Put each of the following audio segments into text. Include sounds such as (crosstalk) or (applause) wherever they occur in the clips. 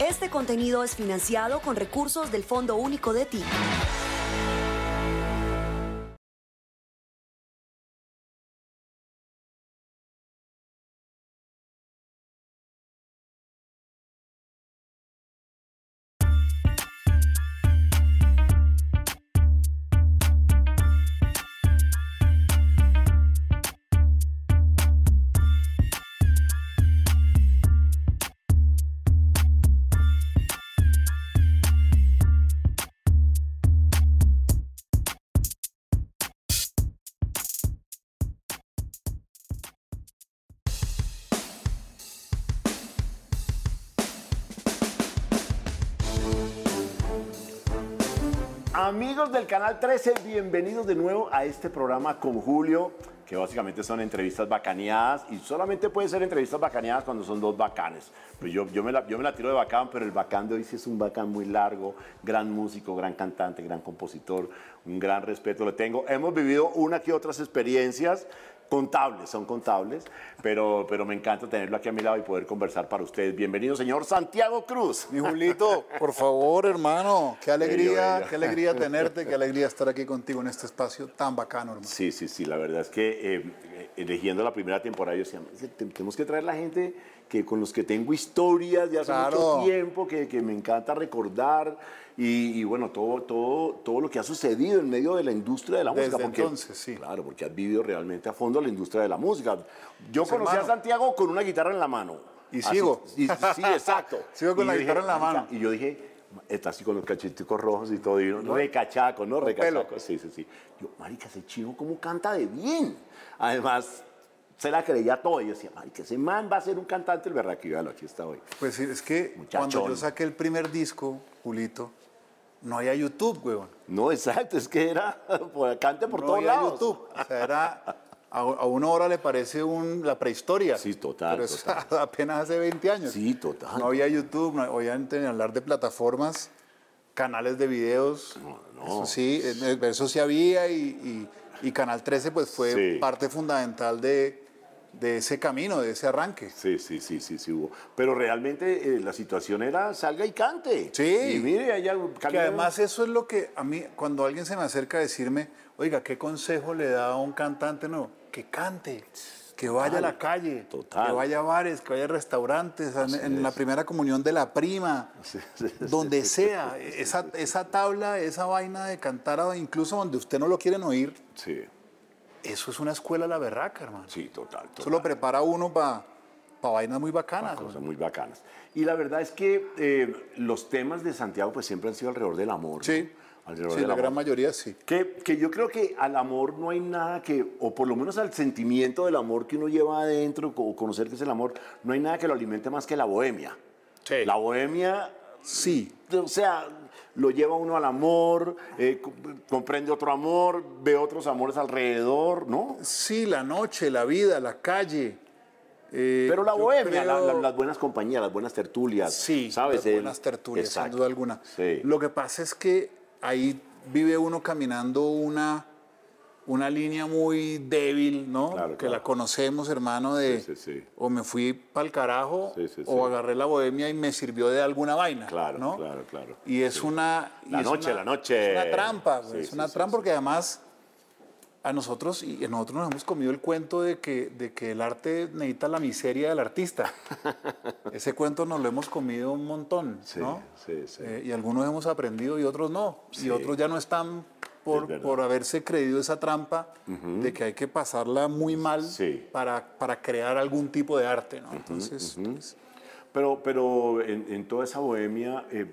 Este contenido es financiado con recursos del Fondo Único de TIC. Amigos del Canal 13, bienvenidos de nuevo a este programa con Julio, que básicamente son entrevistas bacaneadas y solamente puede ser entrevistas bacaneadas cuando son dos bacanes. Pues yo, yo, me la, yo me la tiro de bacán, pero el bacán de hoy sí es un bacán muy largo, gran músico, gran cantante, gran compositor, un gran respeto le tengo. Hemos vivido una que otras experiencias, contables, son contables, pero, pero me encanta tenerlo aquí a mi lado y poder conversar para ustedes. Bienvenido, señor Santiago Cruz. Mi Julito, por favor, hermano, qué alegría, bello. qué alegría tenerte, qué alegría estar aquí contigo en este espacio tan bacano, hermano. Sí, sí, sí, la verdad es que eh, eligiendo la primera temporada yo decía, "Es que te- tenemos que traer la gente que, con los que tengo historias de hace Claro. mucho tiempo, que, que me encanta recordar y, y bueno, todo, todo, todo lo que ha sucedido en medio de la industria de la Desde música. Porque, entonces, sí. Claro, porque has vivido realmente a fondo la industria de la música. Yo Pues, conocí a. Santiago con una guitarra en la mano. Y Así- sigo. y- sí, exacto. (laughs) Sigo con Y la guitarra en la mano. Y yo dije, está así con los cacheticos rojos y todo, y uno, recachaco, ¿no? Recachaco, sí, sí, sí. Yo, marica, ese chino cómo canta de bien. Además, se la creía todo. Y yo decía, marica, ese man va a ser un cantante el véalo, aquí está hoy. Pues sí, es que Muchachón. cuando yo saqué el primer disco, Julito, no había YouTube, weón. No, exacto, es que era, (laughs) por- cante por no todos había lados. YouTube. O sea, era, a, a una hora le parece un, la prehistoria. Sí, total, Pero eso total. (laughs) apenas hace 20 años. Sí, total. No había YouTube, no obviamente ni hablar de plataformas, canales de videos. no. Eso sí, eso sí había y, y- y Canal 13 pues fue Sí. parte fundamental de, de ese camino, de ese arranque. Sí, sí, sí, sí, sí hubo. Pero realmente eh, la situación era salga y cante. Sí. Y mire, allá Que además eso es lo que a mí, cuando alguien se me acerca a decirme, oiga, ¿qué consejo le da a un cantante nuevo? Que cante, que vaya a la calle, total. que vaya a bares, que vaya a restaurantes, en, en la primera comunión de la prima, Sí, sí, sí, donde sea. Esa, esa tabla, esa vaina de cantar, incluso donde usted no lo quieren oír, Sí, eso es una escuela a la berraca, hermano. sí, total. total. Eso lo prepara uno para vainas muy bacanas. cosas muy bacanas. Y la verdad es que eh, los temas de Santiago pues siempre han sido alrededor del amor. ¿no? Sí, Alrededor sí del la gran mayoría sí. Que, que yo creo que al amor no hay nada que, o por lo menos al sentimiento del amor que uno lleva adentro, o conocer que es el amor, no hay nada que lo alimente más que la bohemia. Sí. La bohemia, Sí, o sea, lo lleva uno al amor, eh, co- comprende otro amor, ve otros amores alrededor, ¿no? sí, la noche, la vida, la calle. eh, Pero la bohemia, la- creo- la- las buenas compañías, las buenas tertulias, Sí, ¿sabes? las buenas tertulias, sin duda alguna. Sí. Lo que pasa es que ahí vive uno caminando una, una línea muy débil, ¿no? Claro, que claro. la conocemos, hermano, de Sí, sí, sí. o me fui para el carajo o agarré la bohemia y me sirvió de alguna vaina, Claro, ¿no? claro, claro. Y es una... La noche, una- la noche. Es una trampa, es una trampa porque además a nosotros y a nosotros nos hemos comido el cuento de que, de que el arte necesita la miseria del artista. (laughs) Ese cuento nos lo hemos comido un montón, Sí, ¿no? sí, sí. Eh, y algunos hemos aprendido y otros no. Y otros ya no están Es por, por haberse creído esa trampa de que hay que pasarla muy mal Sí. para, para crear algún tipo de arte, ¿no? Entonces, pues, Pero, pero en, en toda esa bohemia eh,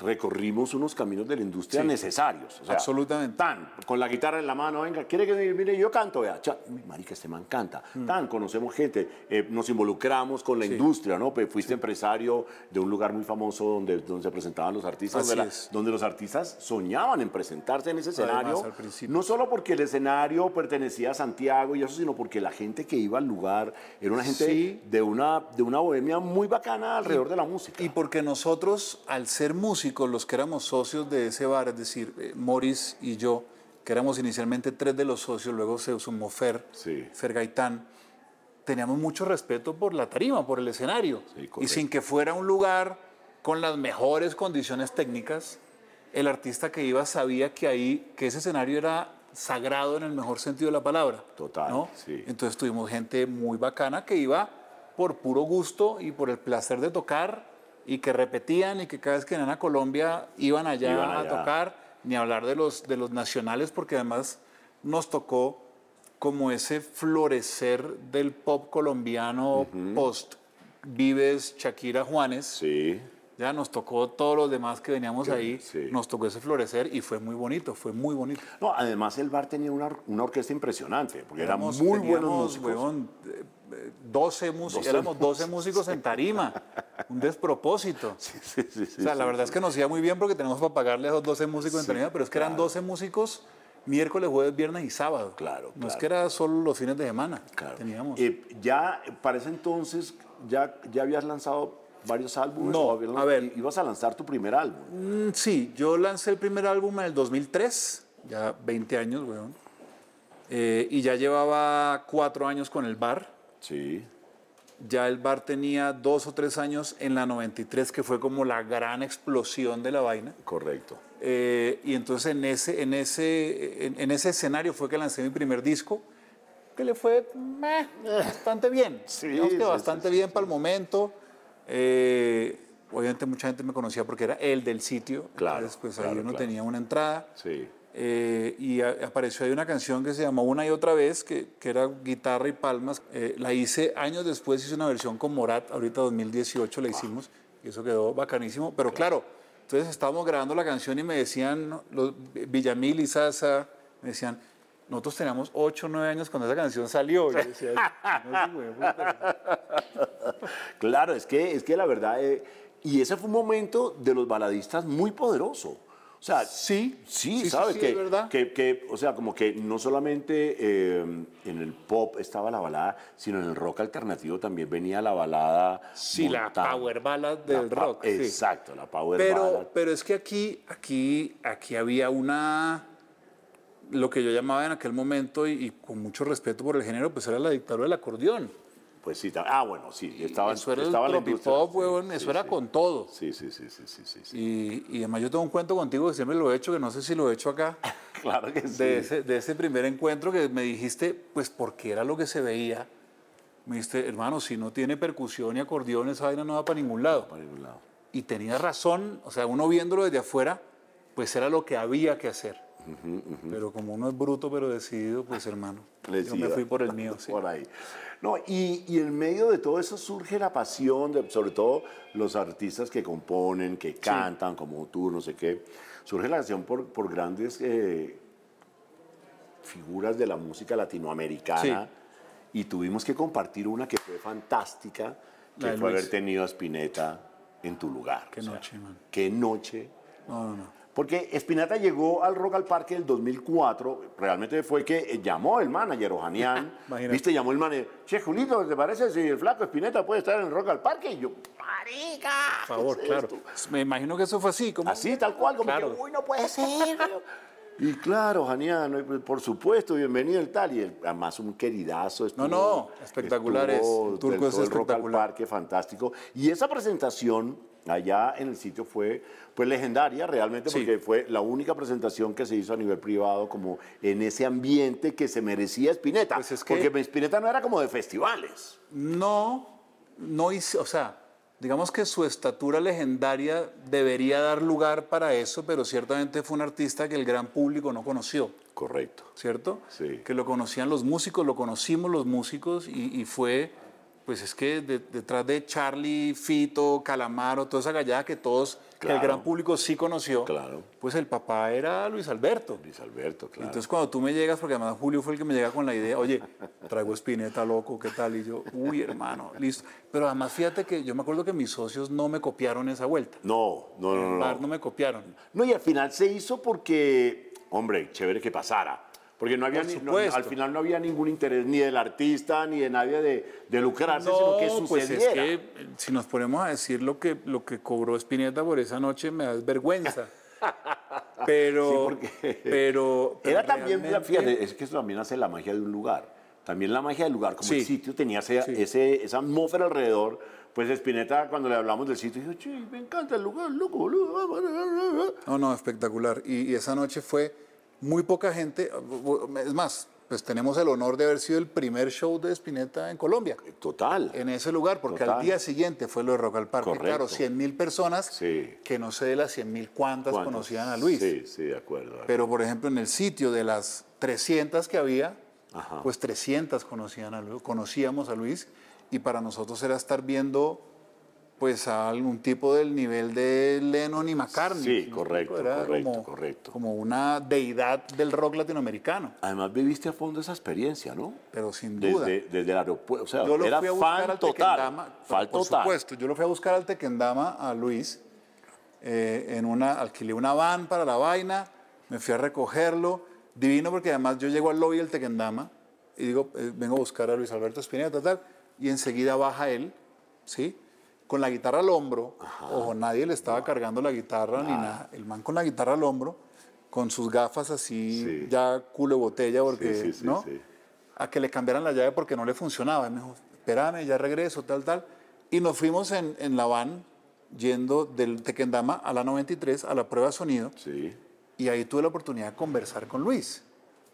recorrimos unos caminos de la industria Sí. necesarios. o sea, Absolutamente. Tan, con la guitarra en la mano, venga, quiere que mire, yo canto, vea. Cha, marica, este man canta. Mm. Tan, conocemos gente, eh, nos involucramos con la industria, ¿no? Pues fuiste empresario de un lugar muy famoso donde, donde se presentaban los artistas, la- donde los artistas soñaban en presentarse en ese Además, escenario. principio. No solo porque el escenario pertenecía a Santiago y eso, sino porque la gente que iba al lugar era una gente Sí. de, una, de una bohemia muy bacana alrededor de la música. Y porque nosotros, al ser músicos, los que éramos socios de ese bar, es decir, eh, Morris y yo, que éramos inicialmente tres de los socios, luego se sumó Fer, Sí. Fer Gaitán, teníamos mucho respeto por la tarima, por el escenario. Sí, y sin que fuera un lugar con las mejores condiciones técnicas. El artista que iba sabía que ahí, que ese escenario era sagrado en el mejor sentido de la palabra. Total, ¿no? sí. Entonces tuvimos gente muy bacana que iba por puro gusto y por el placer de tocar y que repetían y que cada vez que venían a Colombia iban allá, Iban a allá. tocar, ni hablar de los, de los nacionales porque además nos tocó como ese florecer del pop colombiano post Vives, Shakira, Juanes. Sí. Ya nos tocó todos los demás que veníamos ahí, sí. nos tocó ese florecer y fue muy bonito, fue muy bonito. No, además el bar tenía una, or- una orquesta impresionante, porque eran Éramos- muy buenos músicos. 12 músicos, 12 éramos 12 músicos en tarima, (laughs) un despropósito. Sí, sí, o sea, la verdad es que nos iba muy bien porque tenemos para pagarle a esos 12 músicos en tarima, pero es que eran claro. 12 músicos miércoles, jueves, viernes y sábado. Claro, No es que era solo los fines de semana. Claro. Teníamos. Eh, ya, para ese entonces, ya, ya habías lanzado varios álbumes. No, habías a ver. Ibas a lanzar tu primer álbum. Mm, Sí, yo lancé el primer álbum en el 2003, ya 20 años, weón. Eh, y ya llevaba cuatro años con el bar. Sí. Ya el bar tenía dos o tres años en la 93, que fue como la gran explosión de la vaina. Correcto. Eh, y entonces en ese, en, ese, en, en ese escenario fue que lancé mi primer disco, que le fue meh, bastante bien. (laughs) Sí, Digamos que sí, bastante sí, bien para el momento. Eh, obviamente mucha gente me conocía porque era el del sitio. Claro, Entonces, pues claro, ahí uno claro. tenía una entrada. Sí. Eh, y a- apareció ahí una canción que se llamó Una y otra vez, que, que era guitarra y palmas. Eh, la hice años después, hice una versión con Morat, ahorita 2018 la hicimos, y eso quedó bacanísimo. Pero claro, entonces estábamos grabando la canción y me decían, los Villamil y Sasa, me decían, nosotros teníamos 8 o 9 años cuando esa canción salió. Yo decía, "No, sí, güey, puta". Claro, es que, es que la verdad, eh, y ese fue un momento de los baladistas muy poderoso. O sea, Sí, sí, sí, ¿sabes? sí, que, es verdad. Que, que, o sea, como que no solamente eh, en el pop estaba la balada, sino en el rock alternativo también venía la balada. Sí, la power ballad La del rock. Exacto, la power pero, ballad. pero es que aquí, aquí, aquí había una, lo que yo llamaba en aquel momento, y, y con mucho respeto por el género, pues era la dictadura del acordeón. Pues sí, ah, bueno, sí, estaba, eso era estaba el la industria. tropipop, Sí, huevón, sí, eso era sí. con todo. Sí, sí, sí, sí, sí, sí, sí. Y, y además yo tengo un cuento contigo que siempre lo he hecho, que no sé si lo he hecho acá, (laughs) Claro que sí. de, ese, de ese primer encuentro que me dijiste, pues porque era lo que se veía. Me dijiste, hermano, si no tiene percusión y acordeón, esa vaina no va para ningún lado. Para ningún lado. Y tenía razón, o sea, uno viéndolo desde afuera, pues era lo que había que hacer. Pero como uno es bruto pero decidido, pues hermano, yo me fui por el mío. (laughs) sí. Por ahí. No, y, y en medio de todo eso surge la pasión, de, sobre todo los artistas que componen, que cantan, como tú, no sé qué. Surge la pasión por, por grandes eh, figuras de la música latinoamericana. Y tuvimos que compartir una que fue fantástica, que fue Luis. haber tenido a Spinetta en tu lugar. Qué noche, man. Qué noche. No, no, no. Porque Spinetta llegó al Rock al Parque del 2004, realmente fue que eh, llamó el manager Ojanian, (laughs) viste, llamó el manager, che, Julito, ¿te parece si el flaco Spinetta puede estar en el Rock al Parque? Y yo, marica, Por favor, ¿qué es claro. esto?". Me imagino que eso fue así. Como, Así, tal cual, como Claro. que, uy, no puede ser. Y claro, Ojanian, eh, por supuesto, bienvenido el tal, y el- además un queridazo. Estuvo, no, espectacular es, estuvo el turco del es el Rock al espectacular. Parque, fantástico. Y esa presentación allá en el sitio fue pues legendaria realmente Sí. porque fue la única presentación que se hizo a nivel privado como en ese ambiente que se merecía Spinetta. Pues es que- Porque Spinetta no era como de festivales. No, no hice, o sea, digamos que su estatura legendaria debería dar lugar para eso, pero ciertamente fue un artista que el gran público no conoció. Correcto. ¿cierto? Sí. Que lo conocían los músicos, lo conocimos los músicos y, y fue, pues es que de- detrás de Charlie, Fito, Calamaro, toda esa gallada que todos, que el gran público sí conoció, Claro. pues el papá era Luis Alberto. Luis Alberto, claro. Entonces cuando tú me llegas, porque además Julio fue el que me llega con la idea, oye, traigo espineta loco, ¿qué tal? Y yo, uy, hermano, listo. Pero además fíjate que yo me acuerdo que mis socios no me copiaron esa vuelta. no, no, no, En no. no. no me copiaron. No, y al final se hizo porque, hombre, chévere que pasara. Porque no había ni- no- al final no había ningún interés ni del artista ni de nadie de, de lucrarse, sino que pues sucediera. es que si nos ponemos a decir lo que, lo que cobró Spinetta por esa noche, me da vergüenza. (laughs) Pero, Sí, (laughs) pero, pero Era también, fíjate, es que eso también hace la magia de un lugar. También la magia del lugar, como Sí. el sitio tenía ese- Sí. ese- esa atmósfera alrededor, Pues Spinetta, cuando le hablamos del sitio, dijo, che, me encanta el lugar, loco, boludo. No, no, espectacular. Y, y esa noche fue muy poca gente. Es más, pues tenemos el honor de haber sido el primer show de Spinetta en Colombia. Total. En ese lugar, porque Total. al día siguiente fue lo de Rock al Parque. Correcto. Claro, 100 mil personas, Sí. que no sé de las 100 mil cuántas conocían a Luis. Sí, sí, de acuerdo. Pero, por ejemplo, en el sitio de las 300 que había, Ajá. pues 300 conocían a Luis, conocíamos a Luis y para nosotros era estar viendo pues a algún tipo del nivel de Lennon y McCartney. Sí, ¿sí me correcto? Era correcto, como, correcto. Como una deidad del rock latinoamericano, Además, viviste a fondo esa experiencia, ¿no? pero sin duda. Desde, desde el aeropuerto. O sea, Yo lo era fui a buscar fan al total. Fan por total. supuesto, yo lo fui a buscar al Tequendama a Luis, eh, en una, alquilé una van para la vaina, me fui a recogerlo, divino porque además yo llego al lobby del Tequendama y digo, eh, vengo a buscar a Luis Alberto Spinetta, tal, y enseguida baja él, ¿sí? Con la guitarra al hombro, ojo, nadie le estaba cargando la guitarra ni nada, el man con la guitarra al hombro, con sus gafas así, Sí. ya culo de botella, porque, Sí, sí, ¿no? a que le cambiaran la llave porque no le funcionaba. Y me dijo, espérame, ya regreso, tal, tal. Y nos fuimos en, en la van yendo del Tequendama a la 93 a la prueba de sonido Sí. y ahí tuve la oportunidad de conversar con Luis.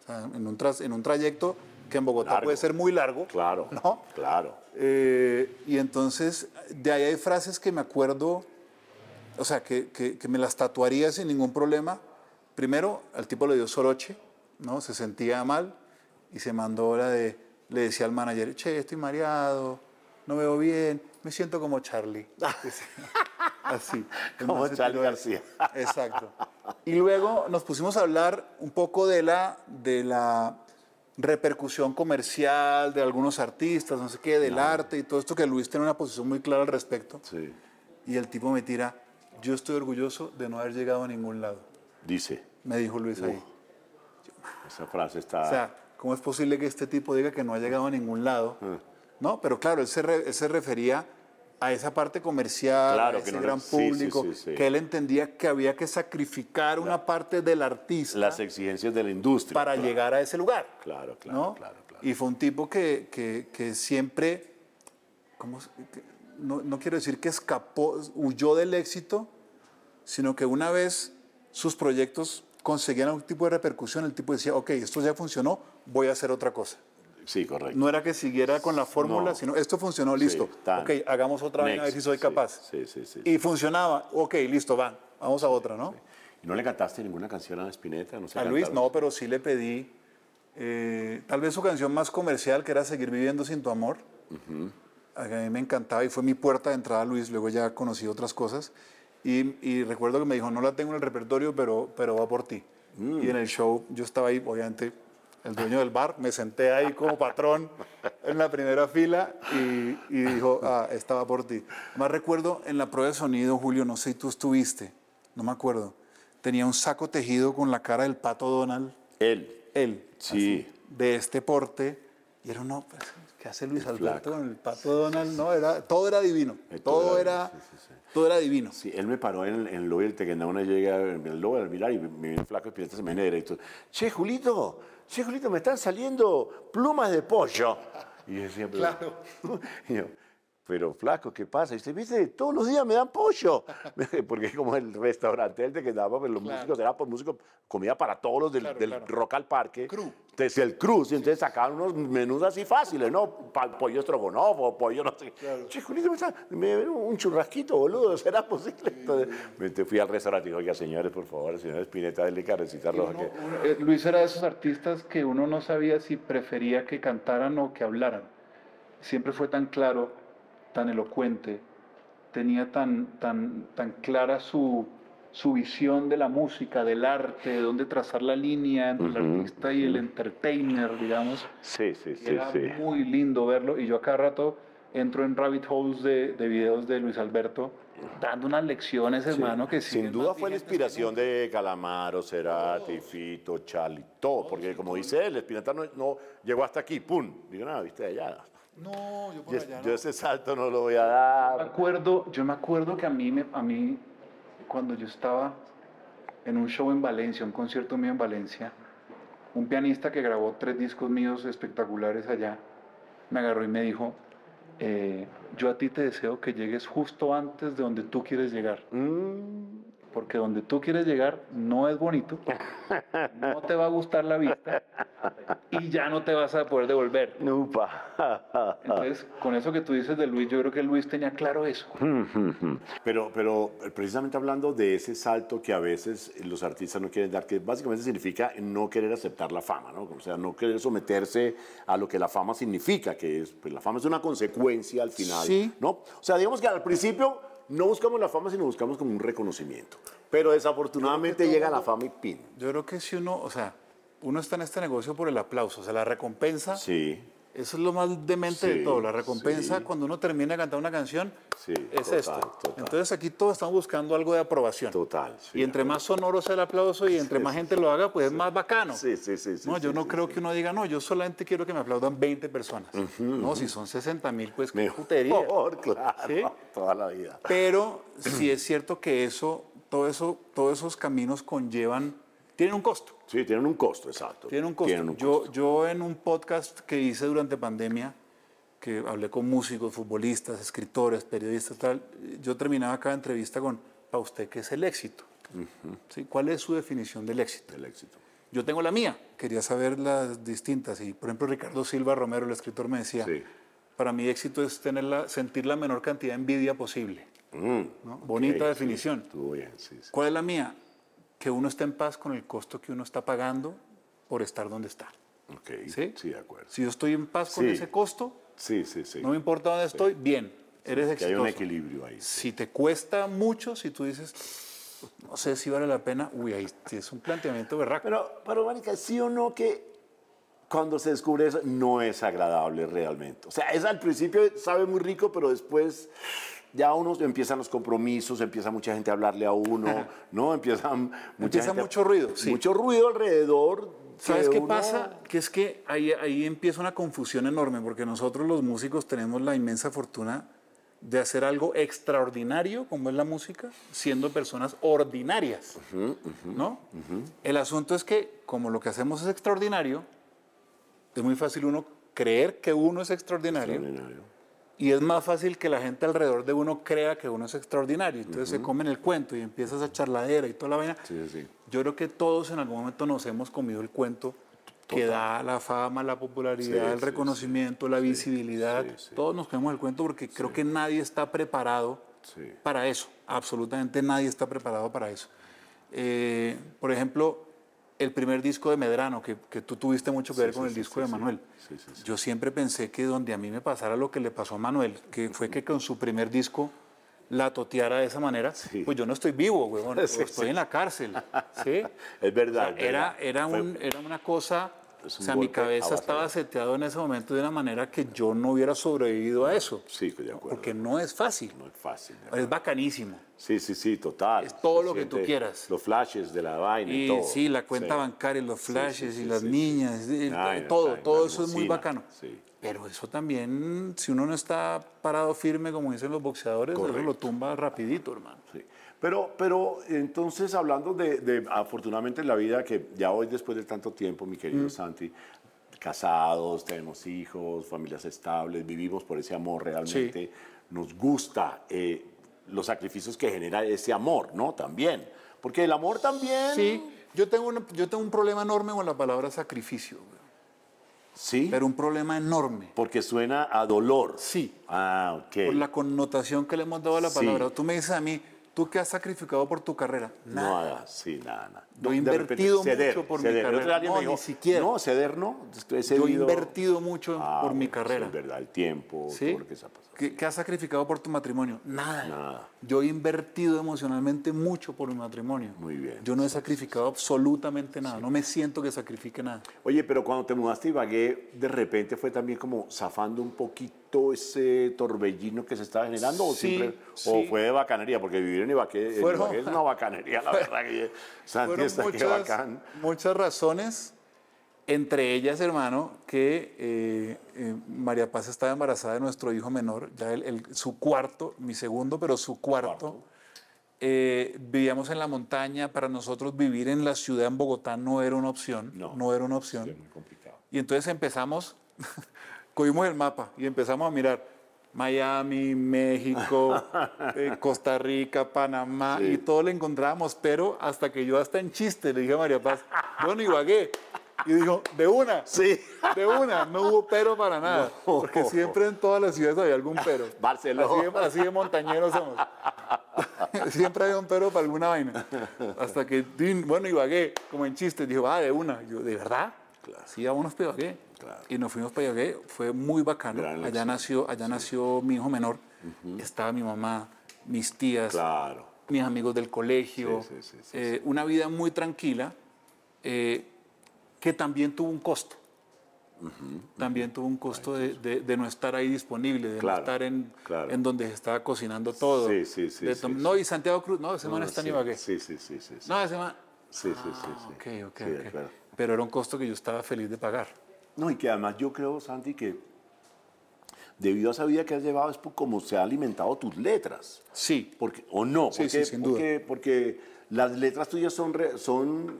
O sea, en, un tras- en un trayecto que en Bogotá Largo. puede ser muy largo. Claro. ¿No? Claro. Eh, y entonces, de ahí hay frases que me acuerdo, o sea, que, que- que me las tatuaría sin ningún problema. Primero, al tipo le dio soroche, ¿no? Se sentía mal y se mandó la de, le decía al manager, che, estoy mareado, no veo bien, me siento como Charlie. (laughs) Así. Como Charlie García. Exacto. Y luego nos pusimos a hablar un poco de la, de la repercusión comercial de algunos artistas, no sé qué, del arte y todo esto que Luis tiene una posición muy clara al respecto. Sí. Y el tipo me tira, yo estoy orgulloso de no haber llegado a ningún lado, Dice. me dijo Luis ahí. Esa frase está. O sea, ¿cómo es posible que este tipo diga que no ha llegado a ningún lado? Ah. No, pero claro, él se, re- él se refería a esa parte comercial, Claro, a que ese no gran público, sí, sí. que él entendía que había que sacrificar una parte del artista las exigencias de la industria. para Claro. llegar a ese lugar. Claro, claro, ¿no? claro, claro. Y fue un tipo que, que- que siempre, ¿cómo se- que- no, no quiero decir que escapó, huyó del éxito, sino que una vez sus proyectos conseguían algún tipo de repercusión, el tipo decía, ok, esto ya funcionó, voy a hacer otra cosa. Sí, correcto. No era que siguiera con la fórmula, No. sino esto funcionó, listo. ok, hagamos otra vez a ver si soy capaz. Sí, sí, sí. Y funcionaba, ok, listo, van, vamos a otra, ¿no? ¿Y no le cantaste ninguna canción a Spinetta? ¿No se A Luis cantaron? no, pero sí le pedí eh, tal vez su canción más comercial, que era Seguir viviendo sin tu amor. A mí me encantaba y fue mi puerta de entrada, Luis. Luego ya conocí otras cosas. Y, y recuerdo que me dijo, no la tengo en el repertorio, pero, pero va por ti. Y en el show yo estaba ahí, obviamente, el dueño del bar, me senté ahí como patrón en la primera fila y, y dijo, ah, estaba por ti. Más recuerdo en la prueba de sonido, Julio, no sé si tú estuviste, no me acuerdo. Tenía un saco tejido con la cara del pato Donald, Él. él, Sí. de este porte. Y era uno, pues, ¿qué hace Luis Alberto flaco. con el pato Donald? No, era, todo era divino. Eh, todo Todo, era sí, todo era divino. Sí, él me paró en, en el lobby del Tequendama, en el lobby al mirar y me viene flaco Spinetta, se me viene directo. Che, Julito, che, Julito, me están saliendo plumas de pollo. Y yo Claro. (laughs) Y yo, pero flaco, ¿qué pasa? Y dice, viste, todos los días me dan pollo. (laughs) Porque como el restaurante del Tequendama, pues los músicos, era por músicos, comida para todos los del, Claro, del claro. Rock al Parque. Cru. Entonces, el cruz, y entonces sacaban unos menús así fáciles, ¿no? Pa- pollo estrogonoff o pollo no sé. Che, me, un churrasquito, boludo, (laughs) ¿será posible? Entonces, me te fui al restaurante y dije, oiga, señores, por favor, señor Espineta, denle carrecita roja. que... Eh, Luis era de esos artistas que uno no sabía si prefería que cantaran o que hablaran. Siempre fue tan claro, tan elocuente, tenía tan, tan, tan clara su, su visión de la música, del arte, de dónde trazar la línea entre el Ujú, artista y el entertainer, digamos. Sí, sí, sí, Era sí. muy lindo verlo y yo a cada rato entro en rabbit holes de, de videos de Luis Alberto dando unas lecciones, hermano, que Sin duda fue la inspiración de Calamaro, Cerati, Fito, Charlie, todo, porque como dice él, Espineta no, no llegó hasta aquí, ¡pum! Digo, no, viste, allá. No, yo por Yo, allá no. yo ese salto no lo voy a me dar. acuerdo, yo me acuerdo que a mí, me- a mí, cuando yo estaba en un show en Valencia, un concierto mío en Valencia, un pianista que grabó tres discos míos espectaculares allá, me agarró y me dijo, eh, yo a ti te deseo que llegues justo antes de donde tú quieres llegar. Mm, Porque donde tú quieres llegar no es bonito, no te va a gustar la vista y ya no te vas a poder devolver. upa. Entonces, con eso que tú dices de Luis, yo creo que Luis tenía claro eso. Pero, pero precisamente hablando de ese salto que a veces los artistas no quieren dar, que básicamente significa no querer aceptar la fama, ¿no? O sea, no querer someterse a lo que la fama significa, que es, pues la fama es una consecuencia al final, Sí. ¿no? O sea, digamos que al principio no buscamos la fama, sino buscamos como un reconocimiento. Pero desafortunadamente llega la fama y pin. Yo creo que si uno, o sea, uno está en este negocio por el aplauso, o sea, la recompensa, Sí, eso es lo más demente de todo. La recompensa sí. cuando uno termina de cantar una canción Sí, es total, esto. total. Entonces aquí todos estamos buscando algo de aprobación. total. y entre más sonoro sea el aplauso y entre más gente lo haga, pues es más bacano. Sí, sí, sí. sí No, yo no creo que uno diga, no, yo solamente quiero que me aplaudan 20 personas. No, si son 60 mil, pues qué putería. Mejor, (laughs) claro, toda la vida. Pero sí es cierto que eso, todo eso, todos esos caminos conllevan, tienen un costo. Sí, tienen un costo, exacto. Tienen un costo. Tienen un yo, costo. yo en un podcast que hice durante pandemia, que hablé con músicos, futbolistas, escritores, periodistas, tal, yo terminaba cada entrevista con, para usted, ¿qué es el éxito? ¿Sí? ¿Cuál es su definición del éxito? El éxito. Yo tengo la mía, quería saber las distintas. Y, por ejemplo, Ricardo Silva Romero, el escritor, me decía, Sí. para mí éxito es tener la- sentir la menor cantidad de envidia posible. Mm, ¿no? Bonita definición. Sí, estuvo bien, sí, sí. ¿Cuál es la mía? Que uno esté en paz con el costo que uno está pagando por estar donde está. Ok, ¿Sí? sí, de acuerdo. Si yo estoy en paz con Sí. ese costo, Sí, sí, sí. no me importa dónde estoy, bien, eres que hay exitoso. un equilibrio ahí. Si te cuesta mucho, si tú dices, no sé si vale la pena, uy, ahí sí es un planteamiento berraco. Pero, pero, Mónica, sí o no que cuando se descubre eso no es agradable realmente. O sea, es al principio sabe muy rico, pero después ya uno empiezan los compromisos, empieza mucha gente a hablarle a uno, ¿no? Empiezan mucha Empieza gente mucho ruido, sí. Mucho ruido alrededor. ¿Sabes que qué uno- pasa? Que es que ahí, ahí empieza una confusión enorme, porque nosotros los músicos tenemos la inmensa fortuna de hacer algo extraordinario, como es la música, siendo personas ordinarias, ¿no? El asunto es que, como lo que hacemos es extraordinario, es muy fácil uno creer que uno es extraordinario, Extraordinario. Y es más fácil que la gente alrededor de uno crea que uno es extraordinario. Entonces se comen el cuento y empieza esa charladera y toda la vaina. Sí, sí. Yo creo que todos en algún momento nos hemos comido el cuento que da la fama, la popularidad, Sí, el reconocimiento, la visibilidad. Todos nos comemos el cuento porque creo que nadie está preparado para eso. Absolutamente nadie está preparado para eso. Eh, por ejemplo, el primer disco de Medrano, que, que tú tuviste mucho que ver Sí, con sí, el disco sí, de. Manuel. Yo siempre pensé que donde a mí me pasara lo que le pasó a Manuel, que fue que con su primer disco la toteara de esa manera, pues yo no estoy vivo, huevón, (laughs) estoy en la cárcel. ¿sí? (laughs) Es verdad. O sea, es era, verdad. era, Fue- un- era una cosa, Es o sea, mi cabeza estaba seteado en ese momento de una manera que yo no hubiera sobrevivido a eso, Sí, de acuerdo. porque no es fácil, No es fácil. es bacanísimo. Sí, sí, sí, total. Es todo Se lo que tú quieras. Los flashes de la vaina y, Y todo. sí, la cuenta Sí. bancaria, los flashes sí, y las niñas, y todo, todo eso es muy bacano. sí. Pero eso también, si uno no está parado firme, como dicen los boxeadores, eso lo tumba rapidito, hermano. Sí. Pero, pero entonces hablando de, de, afortunadamente en la vida que ya hoy después de tanto tiempo, mi Mm. querido Santi, casados, tenemos hijos, familias estables, vivimos por ese amor realmente, nos gusta eh, los sacrificios que genera ese amor, ¿no? También. Porque el amor también... Sí, yo tengo, una- yo tengo un problema enorme con la palabra sacrificio. Sí. pero un problema enorme. Porque suena a dolor. Sí. Ah, ok. Por la connotación que le hemos dado a la Sí. palabra. Tú me dices a mí, ¿tú qué has sacrificado por tu carrera? Nada. Nada, sí, nada, nada. Yo he repente, invertido ceder, mucho por mi ceder. Carrera. No, me dijo, ni siquiera. No, ceder no. He Yo he invertido mucho Ah, por mi carrera. es verdad, el tiempo, ¿Sí? todo lo que se ha pasado. ¿Qué, qué has sacrificado por tu matrimonio? Nada. Nada. Yo he invertido emocionalmente mucho por mi matrimonio. Muy bien. Yo no he sacrificado absolutamente nada. No me siento que sacrifique nada. Oye, pero cuando te mudaste a Ibagué, de repente fue también como zafando un poquito ese torbellino que se estaba generando, o, Sí, siempre, sí. o fue de bacanería, porque vivir en Ibagué, en Fueron- Ibagué es una bacanería, la verdad. Que, (laughs) Santi está que muchas, bacán. muchas razones, entre ellas, hermano, que eh, eh, María Paz estaba embarazada de nuestro hijo menor, ya el- el- su cuarto, mi segundo, pero su cuarto. Eh, vivíamos en la montaña, para nosotros vivir en la ciudad, en Bogotá, no era una opción, No. no, era una opción. Sí, muy complicado. Y entonces empezamos, (laughs) cogimos el mapa y empezamos a mirar Miami, México, (laughs) eh, Costa Rica, Panamá, y todo le encontrábamos, pero hasta que yo hasta en chiste le dije a María Paz, bueno, Ibagué. Y dijo, de una. Sí. De una, no hubo pero para nada. Porque siempre en todas las ciudades había algún pero. (laughs) Barcelona. Así de, así de montañeros somos. (laughs) siempre había un pero para alguna vaina. Hasta que, bueno, Ibagué, como en chiste, dijo, ah, de una. Yo, ¿de verdad? Claro. Sí, vámonos para Ibagué. Claro. Y nos fuimos para Ibagué, fue muy bacano. Gran allá nació, allá nació mi hijo menor, estaba mi mamá, mis tías, Claro. mis amigos del colegio, Sí, sí, sí, sí, eh, una vida muy tranquila eh, que también tuvo un costo. También tuvo un costo de, de- de no estar ahí disponible, de Claro, no estar en, claro. en donde se estaba cocinando todo. Sí, sí, sí, De sí, sí. No, y Santiago Cruz, no, ese man No, está en sí, Ibagué. Sí, sí, sí, sí. sí. No, ese man... Sí, sí, sí, Ah, sí. ok, ok, Sí, de ok. acuerdo. Pero era un costo que yo estaba feliz de pagar. No, y que además yo creo, Santi, que debido a esa vida que has llevado es por cómo se han alimentado tus letras. Sí, Porque, ¿O no? Sí, porque, sí, sin duda. porque, porque las letras tuyas son, re- son,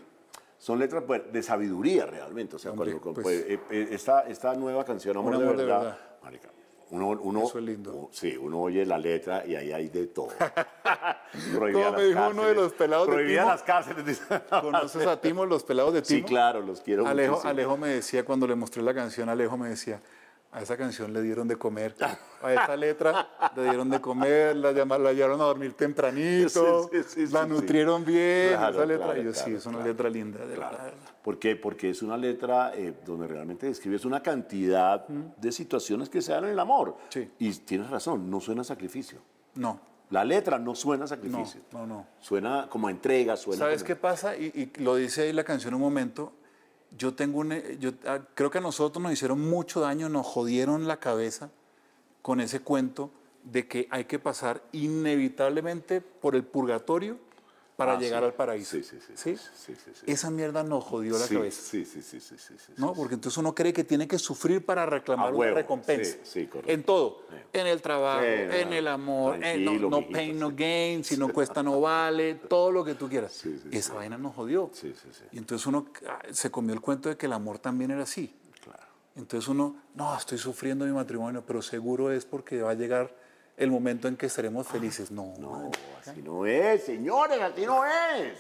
son letras pues, de sabiduría realmente. O sea, Hombre, cuando, pues- pues, eh, eh, esta, esta nueva canción, Amor, de, amor de verdad, verdad. marica, uno, uno, Eso es lindo. sí, uno oye la letra y ahí hay de todo. (laughs) Prohibida Como me dijo uno de los pelados de Timo. las cárceles. (laughs) ¿conoces a Timo, los pelados de Timo? Sí, claro, los quiero Alejo, muchísimo. Alejo me decía, cuando le mostré la canción, Alejo me decía, a esa canción le dieron de comer, (laughs) a esa letra le dieron de comer, la, llama- la llevaron a dormir tempranito, Sí, sí, sí, la nutrieron bien, Claro, esa letra. claro, sí, es una letra linda, de Claro. verdad. ¿Por qué? Porque es una letra eh, donde realmente describes una cantidad de situaciones que se dan en el amor. Sí. Y tienes razón, no suena a sacrificio. No, La letra no suena a no, sacrificio. no, no. Suena como a entrega, suena ¿Sabes como- qué pasa? Y, y lo dice ahí la canción un momento. Yo tengo un. eh, Yo, ah, creo que a nosotros nos hicieron mucho daño, nos jodieron la cabeza con ese cuento de que hay que pasar inevitablemente por el purgatorio para Ah, llegar sí. al paraíso. Sí, sí, sí, sí. Esa mierda nos jodió la cabeza. Sí, sí, sí, sí, ¿no? Porque entonces uno cree que tiene que sufrir para reclamar una recompensa. sí, sí, correcto. en todo. En el trabajo, en el amor, en no, tranquilo, no mijito, pain, no gain, si no cuesta, no vale, todo lo que tú quieras. Esa vaina nos jodió. Sí, sí, sí. Y entonces uno ah, se comió el cuento de que el amor también era así. Claro. Entonces uno, no, estoy sufriendo mi matrimonio, pero seguro es porque va a llegar el momento en que estaremos felices. No, no, No, así no es, señores, así no es.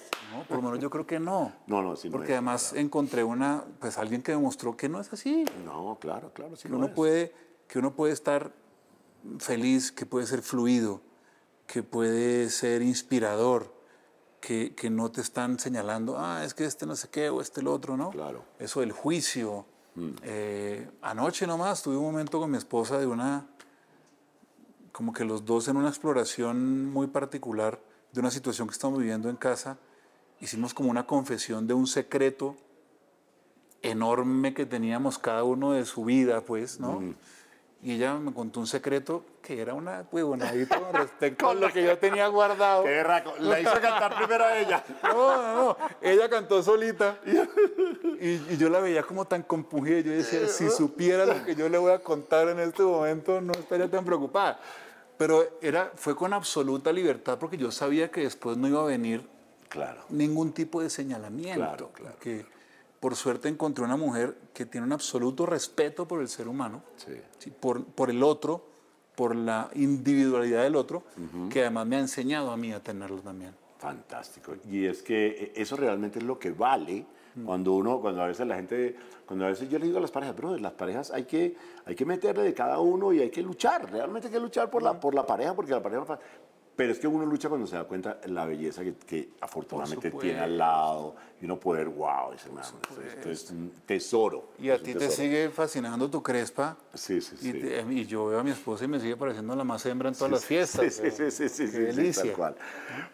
por lo menos yo creo que no. No, no, así no Porque es. además encontré una, pues alguien que demostró que no es así. No, claro, claro, sí que no uno es. puede que uno puede estar feliz que puede ser fluido que puede ser inspirador que, que no te están señalando ah es que este no sé qué o este el otro no Claro. eso del juicio Eh, anoche nomás tuve un momento con mi esposa de una como que los dos en una exploración muy particular de una situación que estamos viviendo en casa hicimos como una confesión de un secreto enorme que teníamos cada uno de su vida, pues, ¿no? Y ella me contó un secreto que era una huevonadita (laughs) con respecto a lo que yo tenía guardado. Qué berraco. La hizo cantar primero a ella. (laughs) No, no, no. Ella cantó solita y, y yo la veía como tan compungida. Yo decía, si supiera lo que yo le voy a contar en este momento, no estaría tan preocupada. Pero era, fue con absoluta libertad porque yo sabía que después no iba a venir Claro. ningún tipo de señalamiento. Claro, claro, Que por suerte encontré una mujer que tiene un absoluto respeto por el ser humano, Sí. por, por el otro, por la individualidad del otro, que además me ha enseñado a mí a tenerlo también. Fantástico. Y es que eso realmente es lo que vale cuando uno, cuando a veces la gente, cuando a veces yo le digo a las parejas, brother, las parejas hay que, hay que meterle de cada uno y hay que luchar, realmente hay que luchar por la, por la pareja, porque la pareja... Pero es que uno lucha cuando se da cuenta la belleza que, que afortunadamente Por tiene al lado y uno poder, wow, dice, "Man, esto, es un tesoro. Y a ti te tesoro". sigue fascinando tu crespa. Sí, sí, sí. Y, te- y yo veo a mi esposa y me sigue pareciendo la más hembra en todas las fiestas. Sí, sí, sí, sí, sí, sí, sí, delicia. tal cual.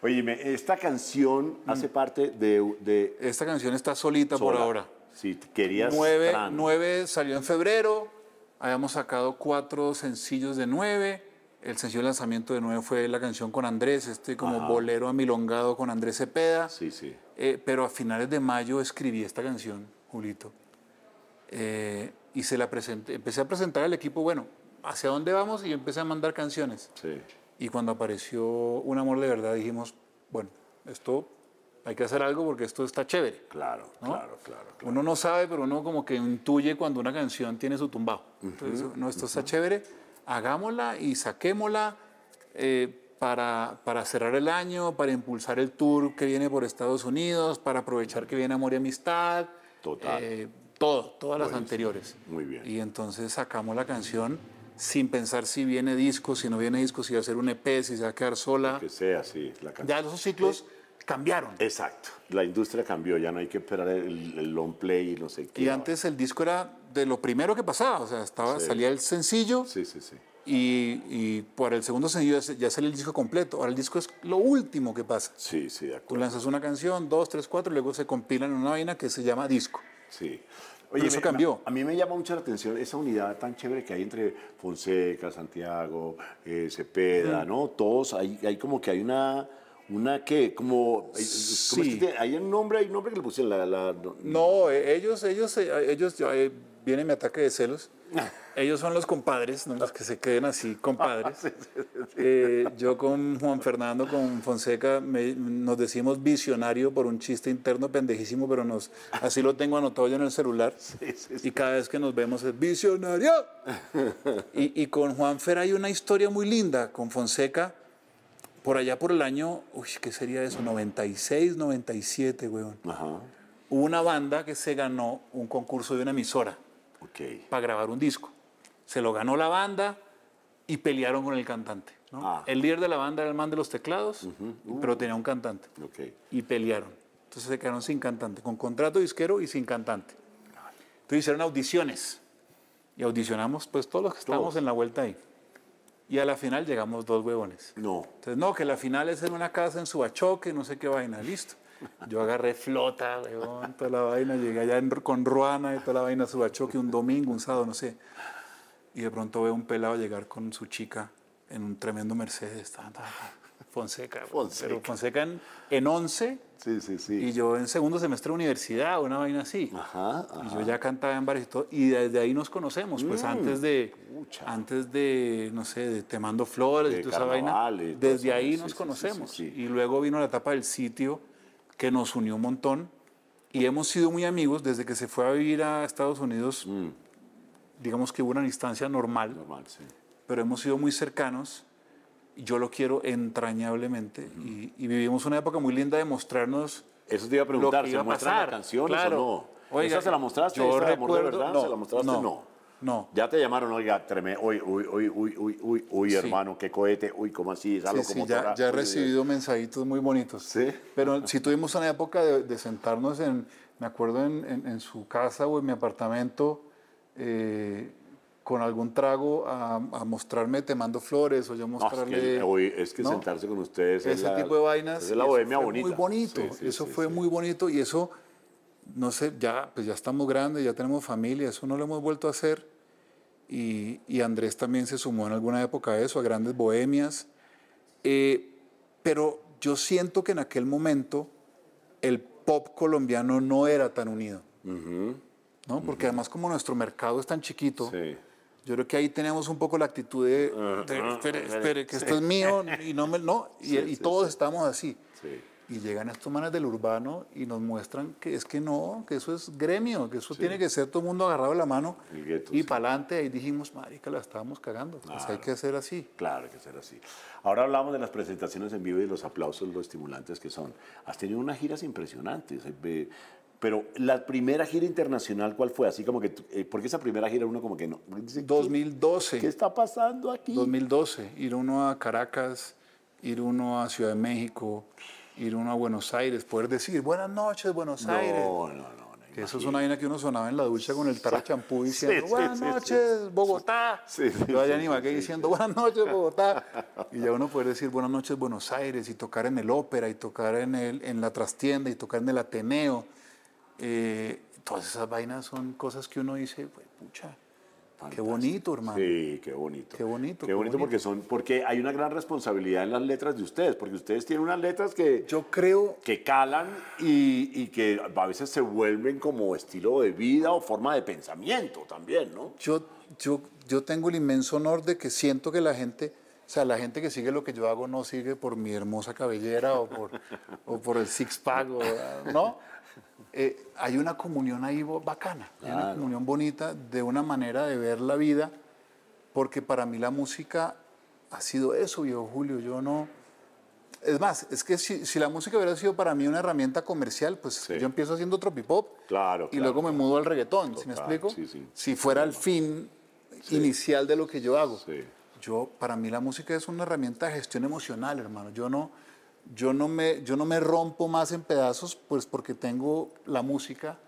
Oye, esta canción hace parte de, de Esta canción está solita por Sola. ahora. Si querías. Nueve, nueve salió en febrero. Habíamos sacado cuatro sencillos de nueve. El sencillo de lanzamiento de nueve fue la canción con Andrés, este como bolero amilongado con Andrés Cepeda. Sí, sí. Eh, pero a finales de mayo escribí esta canción, Julito. Eh, y se la presenté, empecé a presentar al equipo, bueno, ¿hacia dónde vamos? Y yo empecé a mandar canciones. Sí. Y cuando apareció Un Amor de Verdad dijimos, bueno, esto hay que hacer algo porque esto está chévere. Claro, ¿no? claro, claro, claro. Uno no sabe, pero uno como que intuye cuando una canción tiene su tumbao. Entonces, no, esto está chévere, hagámosla y saquémosla eh, para, para cerrar el año, para impulsar el tour que viene por Estados Unidos, para aprovechar que viene Amor y Amistad. Total. eh, todo, todas las Buenísimo. anteriores. Muy bien. Y entonces sacamos la canción sin pensar si viene disco, si no viene disco, si va a ser un EP, si se va a quedar sola. Que sea así, la canción. Ya esos ciclos cambiaron. Exacto. La industria cambió, ya no hay que esperar el, el long play y no sé qué. Y antes el disco era de lo primero que pasaba, o sea, estaba, Sí. salía el sencillo Sí, sí, sí. y, y por el segundo sencillo ya, salía el disco completo. Ahora el disco es lo último que pasa. Sí, sí, de Tú acuerdo. lanzas una canción, dos, tres, cuatro, y luego se compilan en una vaina que se llama disco. Sí. Pero eso me- cambió. A mí me llama mucho la atención esa unidad tan chévere que hay entre Fonseca, Santiago, eh, Cepeda, ¿no? Todos, hay, hay como que hay una, una que, como, ¿cómo es que Sí. te- hay un nombre, hay un nombre que le pusieron, la, la- no- No, eh, ellos, ellos, eh, ellos, ya, eh, viene mi ataque de celos. Ellos son los compadres, ¿no? los que se queden así, compadres. (laughs) Eh, yo con Juan Fernando, con Fonseca, me- nos decimos visionario por un chiste interno pendejísimo, pero nos, así lo tengo anotado yo en el celular. Y cada vez que nos vemos es visionario. Y, y con Juan Fer hay una historia muy linda. Con Fonseca, por allá por el año, uy, ¿qué sería eso? 96, 97, weón. Ajá, Hubo una banda que se ganó un concurso de una emisora para grabar un disco. Se lo ganó la banda y pelearon con el cantante. ¿no? Ah. El líder de la banda era el man de los teclados, pero tenía un cantante. Y pelearon. Entonces se quedaron sin cantante, con contrato disquero y sin cantante. Entonces hicieron audiciones. Y audicionamos pues todos los que estábamos en la vuelta ahí. Y a la final llegamos dos huevones. No. Entonces, no, que la final es en una casa en Subachoque, no sé qué vaina, listo. Yo agarré flota, weón, toda la vaina, llegué allá en- con Ruana y toda la vaina a Subachoque un domingo, un sábado, no sé. Y de pronto veo un pelado llegar con su chica en un tremendo Mercedes, ta, ta, ta, Fonseca. Fonseca. Pero Fonseca en, en 11 Sí, sí, sí. y yo en segundo semestre de universidad, una vaina así. Ajá, Y yo ya cantaba en bares y todo, y desde ahí nos conocemos, pues antes de, pucha. antes de, no sé, de Te Mando Flores De y toda esa vaina, desde ahí sí, nos sí, conocemos. sí. Y luego vino la etapa del sitio que nos unió un montón y hemos sido muy amigos desde que se fue a vivir a Estados Unidos, digamos que hubo una instancia normal, Normal, sí. pero hemos sido muy cercanos. Yo lo quiero entrañablemente y, y vivimos una época muy linda de mostrarnos Eso te iba a preguntar, lo que ¿se iba a muestran las pasar. canciones Claro. o no? Oiga, ¿Esa se la mostraste? yo ¿Esa de amor de recuerdo- verdad? no, ¿Se la mostraste? no, No. No. Ya te llamaron, oiga, tremendo, uy, uy, uy, uy, uy, uy, uy, Sí. hermano, qué cohete, uy, ¿cómo así? Esa Sí, sí, locomotora, ya, ya he recibido mensajitos muy bonitos. Sí. Pero sí tuvimos una época de, de sentarnos en, me acuerdo, en, en- en su casa o en mi apartamento, eh, con algún trago a, a mostrarme Te mando flores o yo No, es mostrarle... que, es que ¿no? sentarse con ustedes es ese la- tipo de vainas. Es la bohemia fue bonita. Muy bonito, Sí, sí, eso sí, fue sí. muy bonito y eso, no sé, ya, pues ya estamos grandes, ya tenemos familia, eso no lo hemos vuelto a hacer. Y, y Andrés también se sumó en alguna época a eso, a grandes bohemias. Eh, pero yo siento que en aquel momento el pop colombiano no era tan unido. ¿no? Porque además como nuestro mercado es tan chiquito, Sí. yo creo que ahí tenemos un poco la actitud de, de, espere, espere, que esto es mío y no me, no, y, Sí, y sí, todos estamos así. Y llegan estos manes del urbano y nos muestran que es que no, que eso es gremio, que eso tiene que ser todo el mundo agarrado de la mano gueto, y sí. para adelante. Ahí dijimos, marica, la estábamos cagando, pues hay que hacer así. Claro que ser así. Ahora hablamos de las presentaciones en vivo y de los aplausos, lo estimulantes que son. Has tenido unas giras impresionantes, eh, pero la primera gira internacional, ¿cuál fue? Así como que, eh, porque esa primera gira uno como que no. dice, ¿qué- 2012. ¿Qué está pasando aquí? 2012, ir uno a Caracas, ir uno a Ciudad de México, ir uno a Buenos Aires, poder decir buenas noches, Buenos Aires. No, no, no. no, Que eso es una vaina que uno sonaba en la ducha con el tarro champú diciendo sí, buenas sí, noches, Bogotá. Sí, sí, Yo allá Ibagué sí, diciendo buenas noches, Bogotá. (laughs) Y ya uno poder decir buenas noches, Buenos Aires, y tocar en el ópera, y tocar en, el, en la trastienda, y tocar en el Ateneo. Eh, todas esas vainas son cosas que uno dice, "Pues, pucha, qué bonito, hermano. Sí, qué bonito. Qué bonito, Qué qué bonito porque son, porque hay una gran responsabilidad en las letras de ustedes, porque ustedes tienen unas letras que, Yo creo que calan y, y que a veces se vuelven como estilo de vida o forma de pensamiento también, ¿no? Yo, yo, yo tengo el inmenso honor de que siento que la gente, o sea, la gente que sigue lo que yo hago no sigue por mi hermosa cabellera o por, o por el six pack, o, ¿no? Eh, hay una comunión ahí bacana, hay una comunión bonita de una manera de ver la vida porque para mí la música ha sido eso, viejo Julio. Yo no. Es más, es que si, si la música hubiera sido para mí una herramienta comercial, pues Sí. yo empiezo haciendo tropipop Claro, y claro, luego me mudo al reggaetón, ¿sí me explico? sí, sí. Si fuera el fin inicial de lo que yo hago. Yo, para mí la música es una herramienta de gestión emocional, hermano. Yo no, yo no, me, yo no me rompo más en pedazos, pues porque tengo la música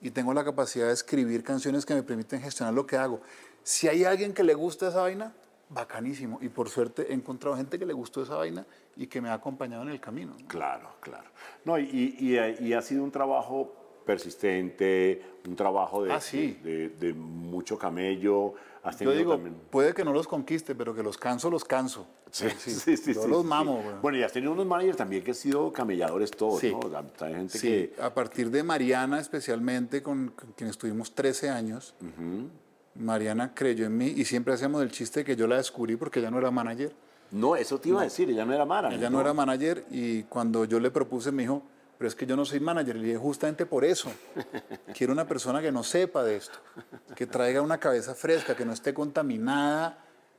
y tengo la capacidad de escribir canciones que me permiten gestionar lo que hago. Si hay alguien que le gusta esa vaina, bacanísimo. Y por suerte he encontrado gente que le gustó esa vaina y que me ha acompañado en el camino. ¿no? Claro, claro. No, y- y ha sido un trabajo persistente, un trabajo de, Ah, sí. de, de mucho camello. Has Yo digo, también- puede que no los conquiste, pero que los canso, los canso. Sí, sí, sí. Yo sí, los sí. mamo, güey. Bueno, y has tenido unos managers también que han sido camelladores todos, Sí. ¿no? Hay gente Sí, que... a partir de Mariana especialmente, con, con quien estuvimos 13 años, Mariana creyó en mí y siempre hacemos el chiste de que yo la descubrí porque ella no era manager. No, eso te iba a decir, ella no era Mara. Ella no era manager y cuando yo le propuse me dijo, pero es que yo no soy manager. Y justamente por eso. (laughs) Quiero una persona que no sepa de esto, que traiga una cabeza fresca, que no esté contaminada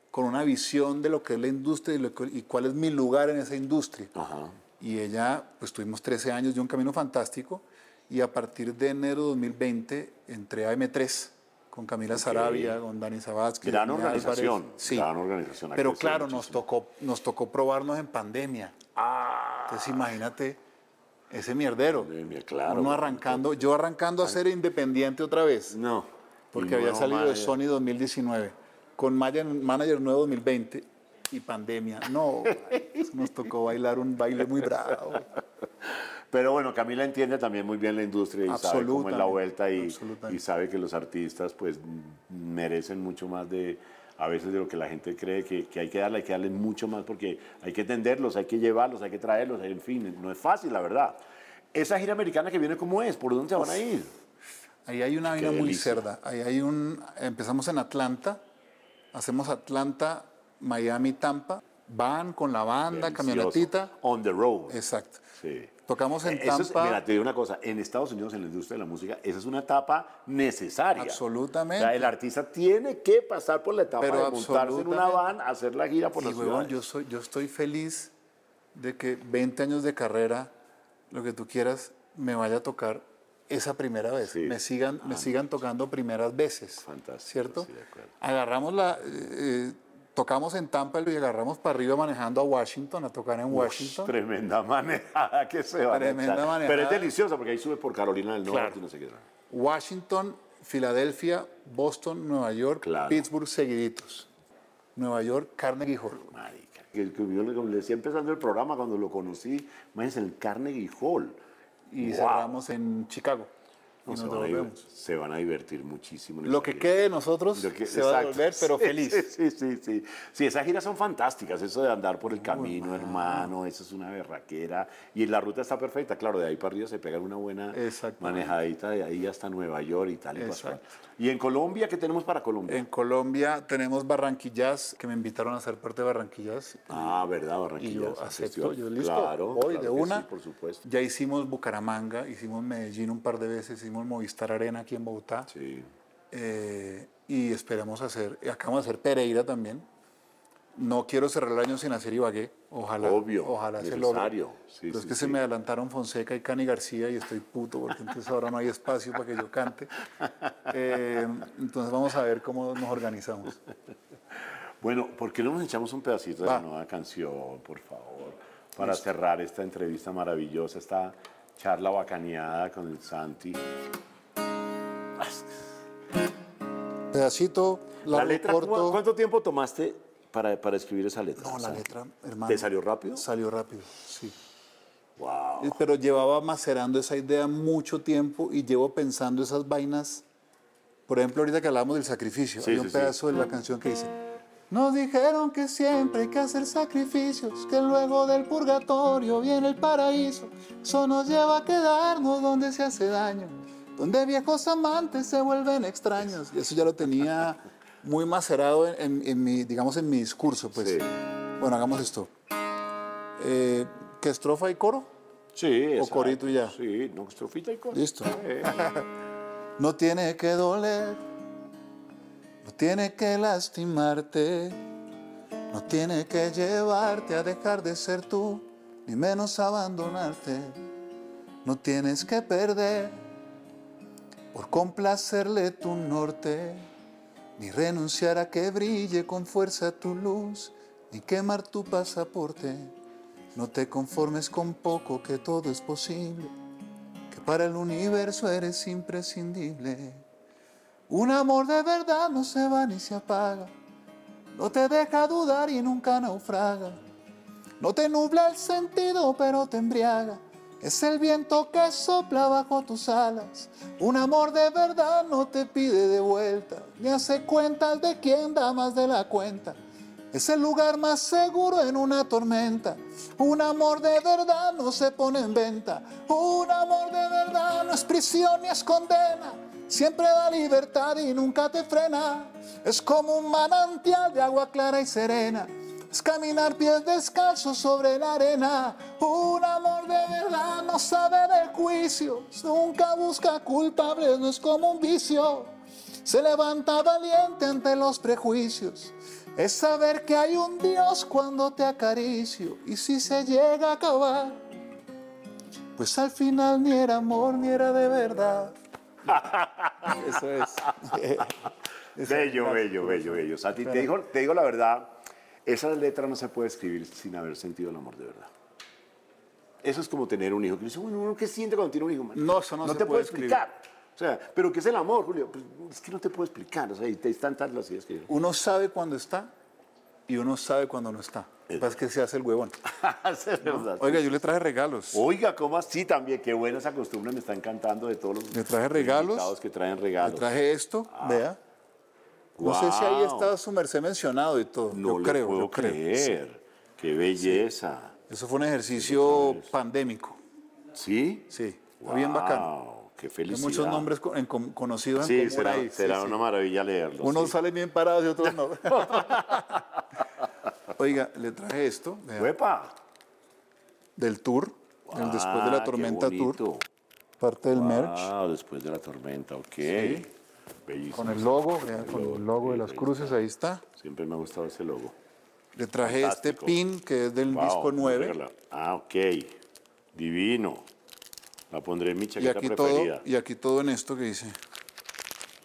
con una visión de lo que es la industria y, lo que- y cuál es mi lugar en esa industria. Ajá. Y ella, pues tuvimos 13 años de un camino fantástico y a partir de enero de 2020 entré a M3 con Camila Sarabia, con Dani Sabazki. Gran Álvarez. organización, Sí. gran organización, Pero claro, nos tocó, nos tocó probarnos en pandemia. Ah, Entonces imagínate ese mierdero. Claro. Uno arrancando, yo arrancando a ser independiente otra vez, no. porque había salido de. Sony 2019, con manager, nuevo 2020 y pandemia. No, (laughs) nos tocó bailar un baile muy bravo. Pero bueno, Camila entiende también muy bien la industria y sabe cómo es la vuelta y, y sabe que los artistas pues merecen mucho más de a veces de lo que la gente cree que, que hay que darle, hay que darle mucho más porque hay que entenderlos, hay que llevarlos, hay que traerlos, en fin, no es fácil la verdad. Esa gira americana que viene, ¿cómo es? ¿Por dónde se van a ir? Ahí hay una vaina muy cerda. Ahí hay un. Empezamos en Atlanta, hacemos Atlanta, Miami, Tampa, van con la banda, Delicioso. camionetita. On the road. Exacto. Sí. Tocamos en es- Tampa. mira, te digo una cosa, en Estados Unidos, en la industria de la música, esa es una etapa necesaria. Absolutamente. O sea, el artista tiene que pasar por la etapa Pero de montarse en una van, hacer la gira por Y las huevón, ciudades. yo, soy, yo estoy feliz de que 20 años de carrera, lo que tú quieras, me vaya a tocar esa primera vez. Sí. Me, sigan, me sigan tocando primeras veces. Fantástico, ¿Cierto? sí, de acuerdo. Agarramos la. eh, tocamos en Tampa y agarramos para arriba manejando a Washington, a tocar en Washington. Tremenda (laughs) manejada que se va a Tremenda echar. manejada. Pero es deliciosa porque ahí sube por Carolina del Norte Claro. y no sé qué. Washington, Filadelfia, Boston, Nueva York, Claro. Pittsburgh seguiditos. Nueva York, Carnegie Hall. Marica. Que, que yo le, decía empezando el programa cuando lo conocí, imagínense, en el Carnegie Hall. Y Wow. cerramos en Chicago. Y se, nos van a diver- devolvemos. se van a divertir muchísimo. en Lo que quede de nosotros que- se va a exacto. devolver, pero feliz. Sí, (laughs) sí, sí, sí. Sí, esas giras son fantásticas, eso de andar por el camino, hermano, eso es una berraquera. Y la ruta está perfecta, claro, de ahí para arriba se pega una buena manejadita de ahí hasta Nueva York y tal y. Exacto. Y en Colombia, ¿qué tenemos para Colombia? En Colombia tenemos Barranquillas, que me invitaron a ser parte de Barranquillas. Ah, ¿verdad? Y Barranquilla. yo acepto, yo listo, Claro, voy claro de una. sí, por supuesto. Ya hicimos Bucaramanga, hicimos Medellín un par de veces, hicimos Movistar Arena aquí en Bogotá. Sí. Eh, y esperamos hacer, acabamos de hacer Pereira también. No quiero cerrar el año sin hacer Ibagué, ojalá. Obvio, ojalá se necesario. Sí, Pero es sí, que sí. se me adelantaron Fonseca y Cani García y estoy puto porque entonces ahora no hay espacio para que yo cante. (laughs) Eh, entonces vamos a ver cómo nos organizamos. Bueno, ¿por qué no nos echamos un pedacito de la nueva canción, por favor? Para cerrar esta entrevista maravillosa, esta charla bacaneada con el Santi. Pedacito, La letra, corto. ¿cómo- ¿cuánto tiempo tomaste para, para escribir esa letra? No, la Santi? letra, hermano. ¿Te salió rápido? Salió rápido, sí. Wow. Pero llevaba macerando esa idea mucho tiempo y llevo pensando esas vainas. Por ejemplo, ahorita que hablamos del sacrificio, Sí, hay un sí. pedazo de la canción que dice: Nos dijeron que siempre hay que hacer sacrificios, que luego del purgatorio viene el paraíso. Eso nos lleva a quedarnos donde se hace daño, donde viejos amantes se vuelven extraños. Y eso ya lo tenía muy macerado en, en- en mi, digamos, en mi discurso. Pues. Sí. Bueno, hagamos esto. Eh, ¿Qué estrofa y coro? Sí, O exacto. corito y ya. Sí, no, estrofita y coro. Listo. Eh, (laughs) No tiene que doler no tiene que lastimarte, no tiene que llevarte a dejar de ser tú, ni menos abandonarte. No tienes que perder por complacerle tu norte, ni renunciar a que brille con fuerza tu luz, ni quemar tu pasaporte. No te conformes con poco, que todo es posible, que para el universo eres imprescindible. Un amor de verdad no se va ni se apaga, no te deja dudar y nunca naufraga. No te nubla el sentido, pero te embriaga. Es el viento que sopla bajo tus alas. Un amor de verdad no te pide de vuelta, ni hace cuentas de quién da más de la cuenta. Es el lugar más seguro en una tormenta. Un amor de verdad no se pone en venta. Un amor de verdad no es prisión ni es condena. Siempre da libertad y nunca te frena. Es como un manantial de agua clara y serena. Es caminar pies descalzos sobre la arena. Un amor de verdad no sabe de juicios. Nunca busca culpables, no es como un vicio. Se levanta valiente ante los prejuicios. Es saber que hay un Dios cuando te acaricio. Y si se llega a acabar, pues al final ni era amor ni era de verdad. (laughs) Eso es. (laughs) bello, bello, bello, bello. Santi, te digo, te digo la verdad, esa letra no se puede escribir sin haber sentido el amor de verdad. Eso es como tener un hijo. Que dice, bueno, uno qué siente cuando tiene un hijo. No, eso no se te puede escribir. explicar. O sea, pero ¿qué es el amor, Julio? Pues, es que no te puedo explicar. O sea, y te están tantas las ideas que Uno sabe cuando está y uno sabe cuando no está. Lo es que se hace el huevón. (laughs) es verdad. Oiga, yo le traje regalos. Oiga, ¿cómo así también? Qué buena esa costumbre, me está encantando de todos los Le traje regalos. que traen Le regalos. traje esto, vea. No sé si ahí está su merced mencionado y todo. No yo lo creo, puedo yo creo. creer. Qué belleza. Eso fue un ejercicio pandémico. ¿Sí? Sí, fue bien bacano. Qué Hay muchos nombres co- en com- conocidos en Sí, común será, ahí. Sí, será sí. una maravilla leerlos. Unos sí. salen bien parados y otros (laughs) no. (laughs) Oiga, le traje esto vea, ¡Uepa! del tour, el Después de la Ah, qué Tormenta Tour, parte del merch, Ah, después de la tormenta, ok. Bellísimo. con el logo, El con logo, el logo de las cruces, ahí está. Siempre me ha gustado ese logo. Le traje este pin que es del Wow, disco 9 regala- Ah, ok. Divino. La pondré en mi y chaqueta aquí, todo, preferida. y aquí todo en esto que dice.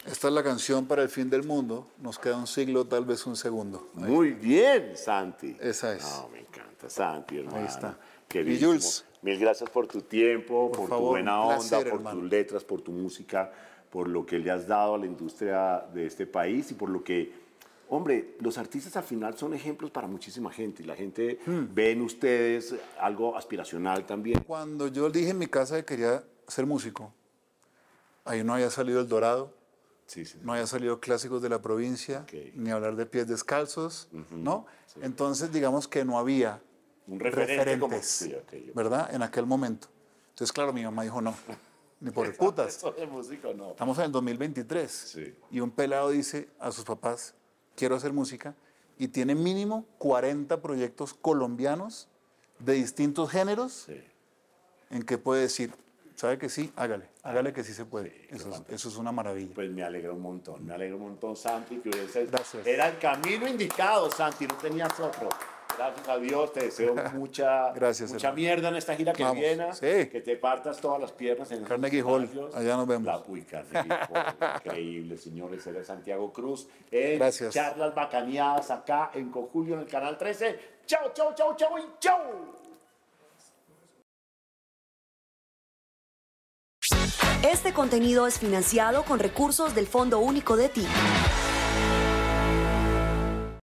Esta es la canción para el fin del mundo. Nos queda un siglo, tal vez un segundo. Muy bien, Santi. Esa es. No, me encanta, Santi, hermano. está. Qué Y. Jules. Mil gracias por tu tiempo, por, tu favor, buena onda, placer, por hermano. tus letras, por tu música, por lo que le has dado a la industria de este país y por lo que, hombre, los artistas al final son ejemplos para muchísima gente y la gente Hmm. ve en ustedes algo aspiracional también. Cuando yo dije en mi casa que quería ser músico, ahí no había salido El Dorado, Sí, sí. no había salido Clásicos de la Provincia, Ok. ni hablar de Pies Descalzos, ¿no? Entonces, digamos que no había Un referente como- referentes, sí, ok, ok. ¿verdad? En aquel momento. Entonces, claro, mi mamá dijo no, ni por (laughs) putas. Música no. Estamos en el 2023 Sí. y un pelado dice a sus papás, quiero hacer música, y tiene mínimo 40 proyectos colombianos de distintos géneros Sí. en que puede decir, ¿sabe que sí? Hágale, hágale que sí se puede. eso, es, eso es una maravilla. Pues me alegra un montón, me alegra un montón, Santi, que hubiese- Gracias. era el camino indicado, Santi, no tenías otro. Gracias a Dios, te deseo (laughs) mucha, Gracias, mucha hermano. mierda en esta gira que Vamos, viene, sí. que te partas todas las piernas en Carnegie Hall, allá nos vemos. La, uy, Carnegie Hall, increíble, señores, era Santiago Cruz, en Gracias. charlas bacaneadas acá en Conjulio en el Canal 13. Chao, chao, chao, chao y chao. Este contenido es financiado con recursos del Fondo Único de Ti.